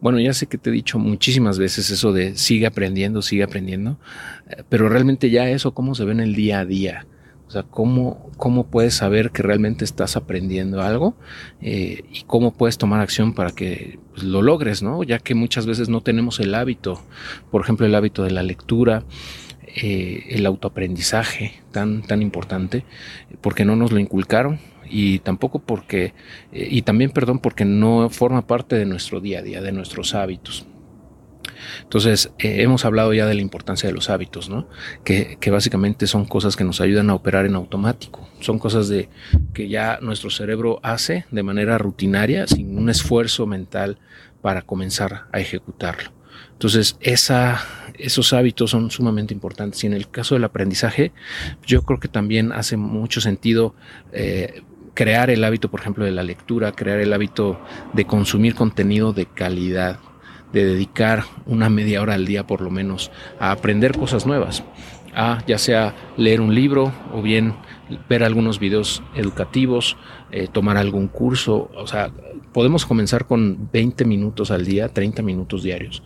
bueno, ya sé que te he dicho muchísimas veces eso de sigue aprendiendo, sigue aprendiendo, eh, pero realmente ya eso, ¿cómo se ve en el día a día? O sea, ¿cómo, cómo puedes saber que realmente estás aprendiendo algo eh, y cómo puedes tomar acción para que pues, lo logres, ¿no? Ya que muchas veces no tenemos el hábito, por ejemplo, el hábito de la lectura, eh, el autoaprendizaje tan, tan importante, porque no nos lo inculcaron y tampoco porque, eh, y también, perdón, porque no forma parte de nuestro día a día, de nuestros hábitos. Entonces, eh, hemos hablado ya de la importancia de los hábitos, ¿no? Que, que, básicamente son cosas que nos ayudan a operar en automático. Son cosas de, que ya nuestro cerebro hace de manera rutinaria, sin un esfuerzo mental para comenzar a ejecutarlo. Entonces, esos hábitos son sumamente importantes. Y en el caso del aprendizaje, yo creo que también hace mucho sentido eh, crear el hábito, por ejemplo, de la lectura, crear el hábito de consumir contenido de calidad, de dedicar una media hora al día por lo menos a aprender cosas nuevas, a ya sea leer un libro o bien ver algunos videos educativos, eh, tomar algún curso, o sea, podemos comenzar con 20 minutos al día, 30 minutos diarios.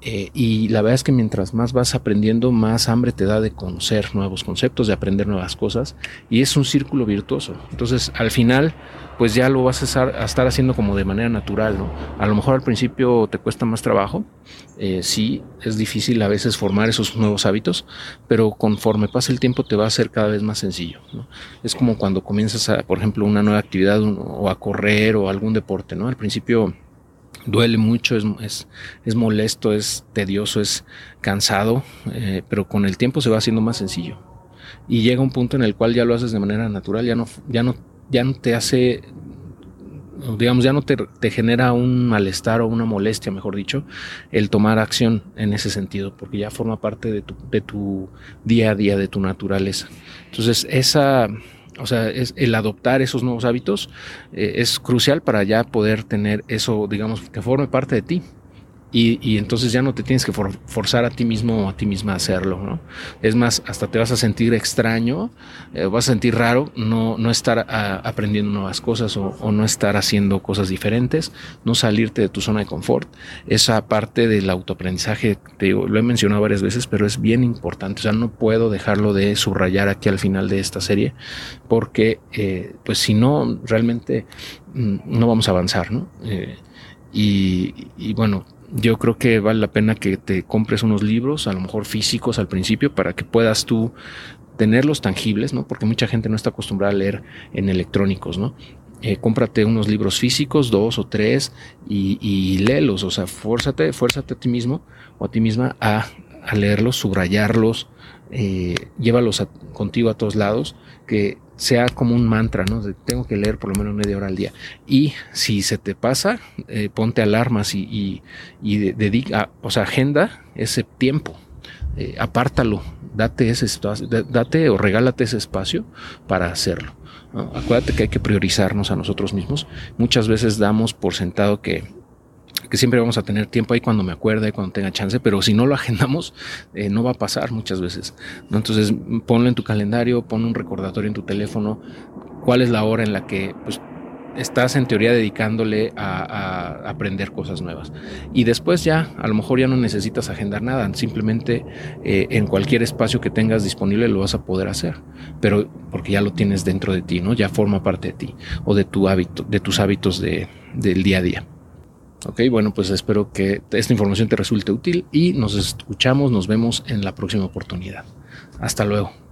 Eh, y la verdad es que mientras más vas aprendiendo, más hambre te da de conocer nuevos conceptos, de aprender nuevas cosas. Y es un círculo virtuoso. Entonces, al final, pues ya lo vas a estar, haciendo como de manera natural, ¿no? A lo mejor al principio te cuesta más trabajo. Eh, sí, es difícil a veces formar esos nuevos hábitos, pero conforme pasa el tiempo te va a ser cada vez más sencillo. ¿no? Es como cuando comienzas, a, por ejemplo, una nueva actividad o a correr o algún deporte, ¿no? Al principio duele mucho, es, es, molesto, es tedioso, es cansado, eh, pero con el tiempo se va haciendo más sencillo. Y llega un punto en el cual ya lo haces de manera natural, ya no, ya no, ya no te hace, digamos, ya no te, te genera un malestar o una molestia, mejor dicho, el tomar acción en ese sentido, porque ya forma parte de tu, de tu día a día, de tu naturaleza. Entonces, esa o sea, es el adoptar esos nuevos hábitos eh, es crucial para ya poder tener eso, digamos, que forme parte de ti. Y, entonces ya no te tienes que forzar a ti mismo o a ti misma a hacerlo, ¿no? Es más, hasta te vas a sentir extraño, eh, vas a sentir raro no, no estar ah, aprendiendo nuevas cosas o, no estar haciendo cosas diferentes, no salirte de tu zona de confort. Esa parte del autoaprendizaje, te digo, lo he mencionado varias veces, pero es bien importante. O sea, no puedo dejarlo de subrayar aquí al final de esta serie, porque eh, pues si no, realmente mm, no vamos a avanzar, ¿no? Eh, y, y bueno, yo creo que vale la pena que te compres unos libros, a lo mejor físicos al principio, para que puedas tú tenerlos tangibles, ¿no? Porque mucha gente no está acostumbrada a leer en electrónicos, ¿no? Eh, cómprate unos libros físicos, dos o tres, y, y léelos, o sea, fuérzate, fuérzate a ti mismo o a ti misma a, leerlos, subrayarlos, eh, llévalos contigo a todos lados, que sea como un mantra, ¿no? tengo que leer por lo menos media hora al día. Y si se te pasa, eh, ponte alarmas y, y, dedica, o sea, agenda ese tiempo, eh, apártalo, date ese espacio, date o regálate ese espacio para hacerlo. Acuérdate que hay que priorizarnos a nosotros mismos. Muchas veces damos por sentado que que siempre vamos a tener tiempo ahí cuando me acuerde, cuando tenga chance, pero si no lo agendamos, eh, no va a pasar muchas veces. Entonces, ponlo en tu calendario, pon un recordatorio en tu teléfono, cuál es la hora en la que pues, estás en teoría dedicándole a, aprender cosas nuevas. Y después ya, a lo mejor ya no necesitas agendar nada, simplemente eh, en cualquier espacio que tengas disponible lo vas a poder hacer, pero porque ya lo tienes dentro de ti, ¿no? Ya forma parte de ti o de tu hábito, de tus hábitos de, del día a día. Ok, bueno, pues espero que esta información te resulte útil y nos escuchamos, nos vemos en la próxima oportunidad. Hasta luego.